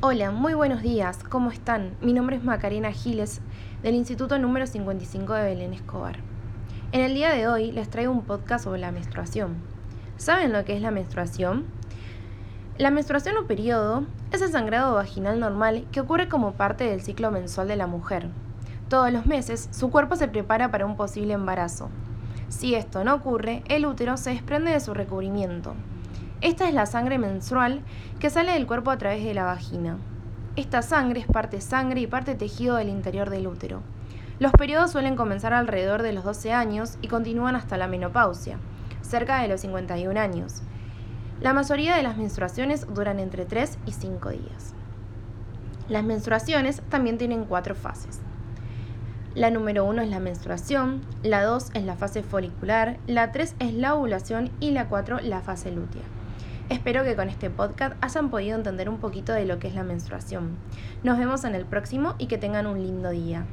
Hola, muy buenos días, ¿cómo están? Mi nombre es Macarena Giles, del Instituto número 55 de Belén Escobar. En el día de hoy les traigo un podcast sobre la menstruación. ¿Saben lo que es la menstruación? La menstruación o periodo es el sangrado vaginal normal que ocurre como parte del ciclo mensual de la mujer. Todos los meses su cuerpo se prepara para un posible embarazo. Si esto no ocurre, el útero se desprende de su recubrimiento. Esta es la sangre menstrual que sale del cuerpo a través de la vagina. Esta sangre es parte sangre y parte tejido del interior del útero. Los periodos suelen comenzar alrededor de los 12 años y continúan hasta la menopausia, cerca de los 51 años. La mayoría de las menstruaciones duran entre 3 y 5 días. Las menstruaciones también tienen cuatro fases. La número 1 es la menstruación, la 2 es la fase folicular, la 3 es la ovulación y la 4 la fase lútea. Espero que con este podcast hayan podido entender un poquito de lo que es la menstruación. Nos vemos en el próximo y que tengan un lindo día.